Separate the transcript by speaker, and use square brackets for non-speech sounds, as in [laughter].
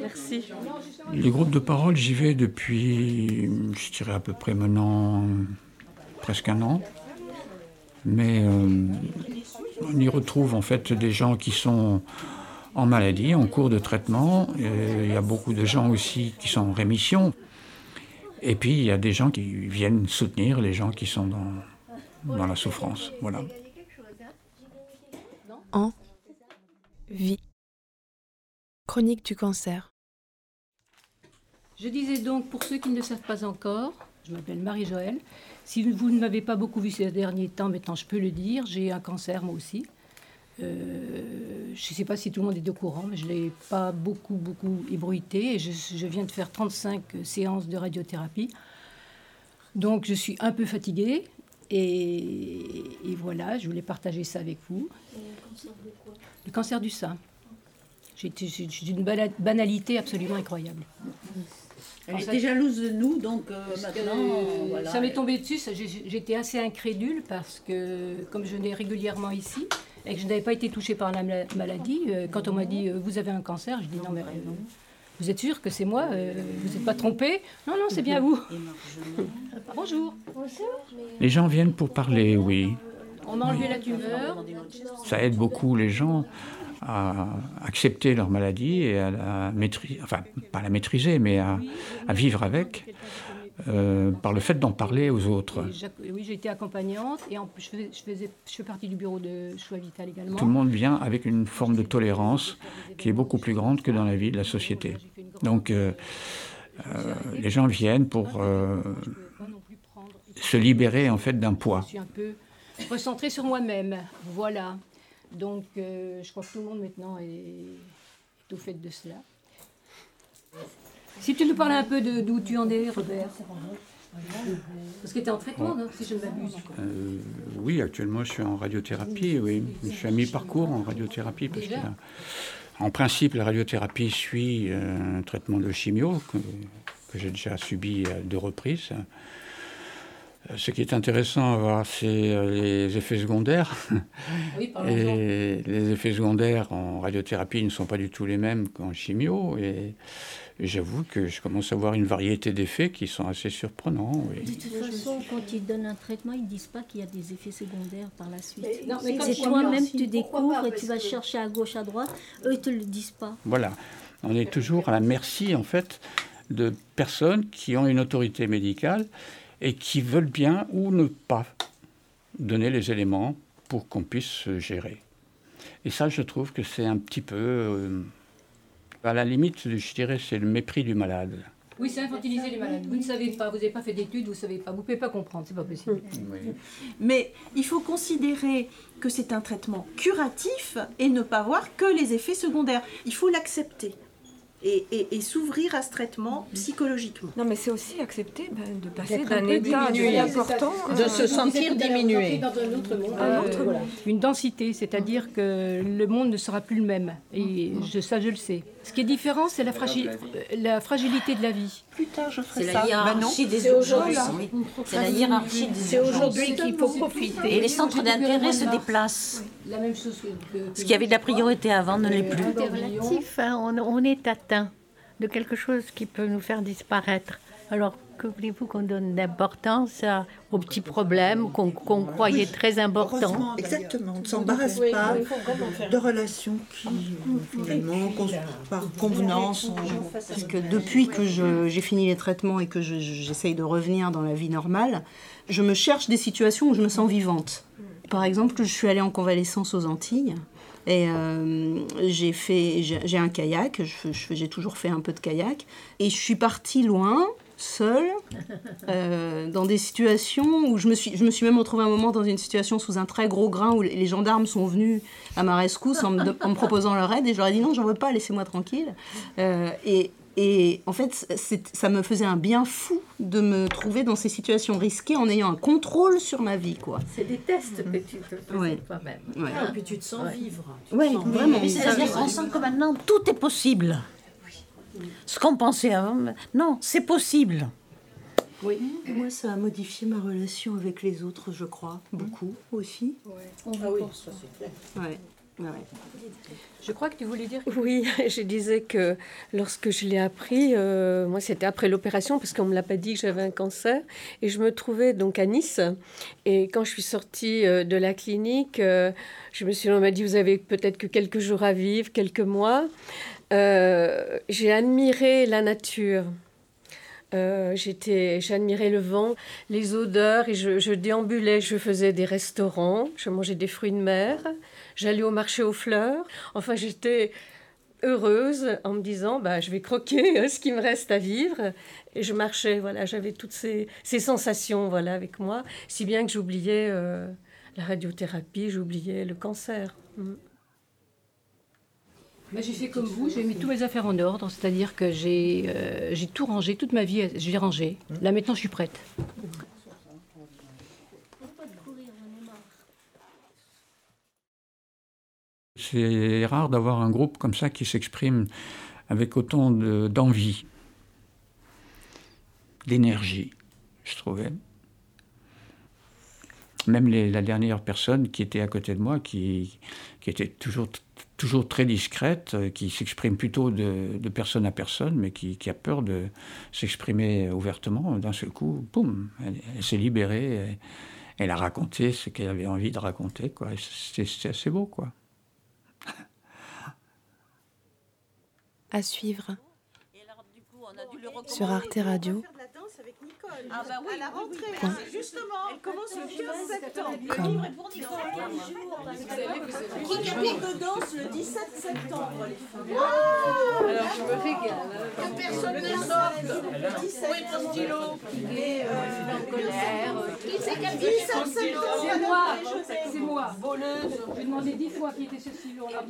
Speaker 1: Merci.
Speaker 2: Les groupes de parole, j'y vais depuis, je dirais à peu près maintenant presque un an. Mais euh, on y retrouve en fait des gens qui sont en maladie, en cours de traitement. Il y a beaucoup de gens aussi qui sont en rémission. Et puis il y a des gens qui viennent soutenir les gens qui sont dans, dans la souffrance. Voilà.
Speaker 1: En vie. Chronique du cancer.
Speaker 3: Je disais donc, pour ceux qui ne le savent pas encore, je m'appelle Marie-Joëlle. Si vous ne m'avez pas beaucoup vu ces derniers temps, maintenant je peux le dire, j'ai un cancer moi aussi. Euh, je ne sais pas si tout le monde est au courant, mais je ne l'ai pas beaucoup, beaucoup ébruité. Et je, je, viens de faire 35 séances de radiothérapie. Donc je suis un peu fatiguée. Et, et voilà, je voulais partager ça avec vous.
Speaker 4: Et le cancer de quoi
Speaker 3: Le cancer du sein. J'ai une banalité absolument incroyable.
Speaker 5: Elle était jalouse de nous, donc euh, maintenant.
Speaker 3: Euh, voilà. Ça m'est tombé dessus, j'étais assez incrédule parce que, comme je venais régulièrement ici, et que je n'avais pas été touchée par la maladie, euh, quand on m'a dit euh, vous avez un cancer, je dis non mais euh, vous êtes sûr que c'est moi Vous n'êtes pas trompé Non non c'est bien vous. Bonjour.
Speaker 2: Les gens viennent pour parler, oui.
Speaker 3: On m'a enlevé la tumeur.
Speaker 2: Ça aide beaucoup les gens à accepter leur maladie et à la maîtriser, enfin pas la maîtriser, mais à, à vivre avec. Euh, par le fait d'en parler aux autres.
Speaker 3: Oui, j'ai été accompagnante et en, je, faisais, je, faisais, je fais partie du bureau de choix vital également.
Speaker 2: Tout le monde vient avec une forme de tolérance qui est beaucoup plus grande que dans la vie de la société. Donc euh, euh, les gens viennent pour euh, se libérer en fait d'un poids.
Speaker 3: Je suis un peu recentrée sur moi-même, voilà. Donc je crois que tout le monde maintenant est, est au fait de cela. Si tu nous parlais un peu d'où tu en es, Robert. Parce que tu es en traitement, non, si je ne m'abuse.
Speaker 2: Euh, oui, actuellement, je suis en radiothérapie. Oui. Je suis à mi-parcours en radiothérapie. Parce que, en principe, la radiothérapie suit un traitement de chimio que, que j'ai déjà subi à deux reprises. Ce qui est intéressant à voir, c'est les effets secondaires.
Speaker 3: Oui,
Speaker 2: et les effets secondaires en radiothérapie ne sont pas du tout les mêmes qu'en chimio. Et j'avoue que je commence à voir une variété d'effets qui sont assez surprenants. Oui.
Speaker 4: De toute façon, quand ils donnent un traitement, ils ne disent pas qu'il y a des effets secondaires par la suite.
Speaker 3: Mais,
Speaker 4: c'est toi-même, tu découvres et tu vas chercher à gauche, à droite. Eux, ils ne te le disent pas.
Speaker 2: Voilà. On est toujours à la merci, en fait, de personnes qui ont une autorité médicale et qui veulent bien ou ne pas donner les éléments pour qu'on puisse se gérer. Et ça, je trouve que c'est un petit peu, euh, à la limite, je dirais, c'est le mépris du malade.
Speaker 3: Oui, c'est infantiliser les malades. Vous ne savez pas, vous n'avez pas fait d'études, vous ne savez pas, vous ne pouvez pas comprendre, c'est pas possible. [laughs]
Speaker 6: Oui. Mais il faut considérer que c'est un traitement curatif et ne pas voir que les effets secondaires. Il faut l'accepter et, et, et s'ouvrir à ce traitement psychologiquement.
Speaker 1: Non, mais c'est aussi accepter ben, de passer d'un état important
Speaker 5: de se sentir diminué.
Speaker 3: Dans un autre monde.
Speaker 1: Un autre
Speaker 3: Euh,
Speaker 1: monde.
Speaker 3: Une densité, c'est-à-dire que le monde ne sera plus le même. Et je, ça, je le sais. Ce qui est différent, c'est la, fragi- euh, la fragilité de la vie.
Speaker 6: Plus tard, je ferai
Speaker 7: C'est
Speaker 6: ça.
Speaker 7: la hiérarchie des urgences. oui. C'est la hiérarchie des
Speaker 5: C'est aujourd'hui qu'il faut profiter.
Speaker 7: Et les centres d'intérêt se déplacent.
Speaker 3: La même chose que, que-
Speaker 7: Ce qui avait de la priorité avant ne l'est plus.
Speaker 8: Relatif, hein. on, on est atteint de quelque chose qui peut nous faire disparaître. Alors, que voulez-vous qu'on donne d'importance aux petits problèmes qu'on croyait très importants
Speaker 9: exactement. On ne s'embarrasse pas de relations qui, finalement, cons- par convenance,
Speaker 10: Parce que depuis que je- j'ai fini les traitements et que je- je- j'essaye de revenir dans la vie normale, je me cherche des situations où je me sens vivante. Par exemple, je suis allée en convalescence aux Antilles. Et euh, j'ai fait, j'ai un kayak, j'ai toujours fait un peu de kayak, et je suis partie loin, seule, euh, dans des situations où je me suis, je me suis même retrouvée un moment dans une situation sous un très gros grain où les gendarmes sont venus à ma rescousse en me, de- en me proposant leur aide, et je leur ai dit non, j'en veux pas, laissez-moi tranquille. Euh, et, et en fait, ça me faisait un bien fou de me trouver dans ces situations risquées en ayant un contrôle sur ma vie, quoi.
Speaker 5: C'est des tests que tu te
Speaker 10: Ouais.
Speaker 5: toi-même.
Speaker 10: Ouais.
Speaker 4: Et puis tu te sens vivre.
Speaker 10: Ouais,
Speaker 4: sens
Speaker 10: vraiment.
Speaker 7: C'est-à-dire qu'on sent que maintenant tout est possible. Ce qu'on pensait avant, non, c'est possible.
Speaker 10: Oui. Moi, ça a modifié ma relation avec les autres, je crois, beaucoup aussi.
Speaker 5: On ah oui, ça c'est clair.
Speaker 10: Ouais. Ouais.
Speaker 3: Je crois que tu voulais dire.
Speaker 1: Oui, [laughs] je disais que lorsque je l'ai appris, euh, moi c'était après l'opération parce qu'on me l'a pas dit que j'avais un cancer et je me trouvais donc à Nice et quand je suis sortie euh, de la clinique, euh, je me suis on m'a dit vous avez peut-être que quelques jours à vivre, quelques mois. j'ai admiré la nature. J'étais, j'admirais le vent, les odeurs, et je, déambulais, je faisais des restaurants, je mangeais des fruits de mer, J'allais au marché aux fleurs. Enfin, j'étais heureuse en me disant bah, je vais croquer [laughs] ce qui me reste à vivre. Et je marchais, voilà, j'avais toutes ces, ces, sensations voilà, avec moi, si bien que j'oubliais euh, la radiothérapie, j'oubliais le cancer. Mm.
Speaker 3: J'ai fait comme vous, j'ai mis toutes mes affaires en ordre, c'est-à-dire que j'ai euh, tout rangé, toute ma vie, j'ai rangé. Là maintenant, je suis prête.
Speaker 2: C'est rare d'avoir un groupe comme ça qui s'exprime avec autant d'envie, d'énergie, je trouvais. Même la dernière personne qui était à côté de moi, qui, qui était toujours, toujours très discrète, euh, qui s'exprime plutôt de, personne à personne, mais qui, qui a peur de s'exprimer ouvertement, d'un seul coup, boum, elle, s'est libérée, elle, elle, a raconté ce qu'elle avait envie de raconter. C'était assez beau, quoi.
Speaker 11: à suivre sur Arte Radio.
Speaker 6: Ah bah oui, à la rentrée, Point. justement, elle commence le 15 septembre. Le livre est pour Nicole. Qui a de danse le 17 septembre, les femmes Alors je me régale. Que personne ne sorte. Le 17 Oui, mon stylo. Il est en colère. Qui c'est qui a dit ça C'est moi. C'est moi. Voleuse. J'ai demandé dix fois qui était ce stylo. là.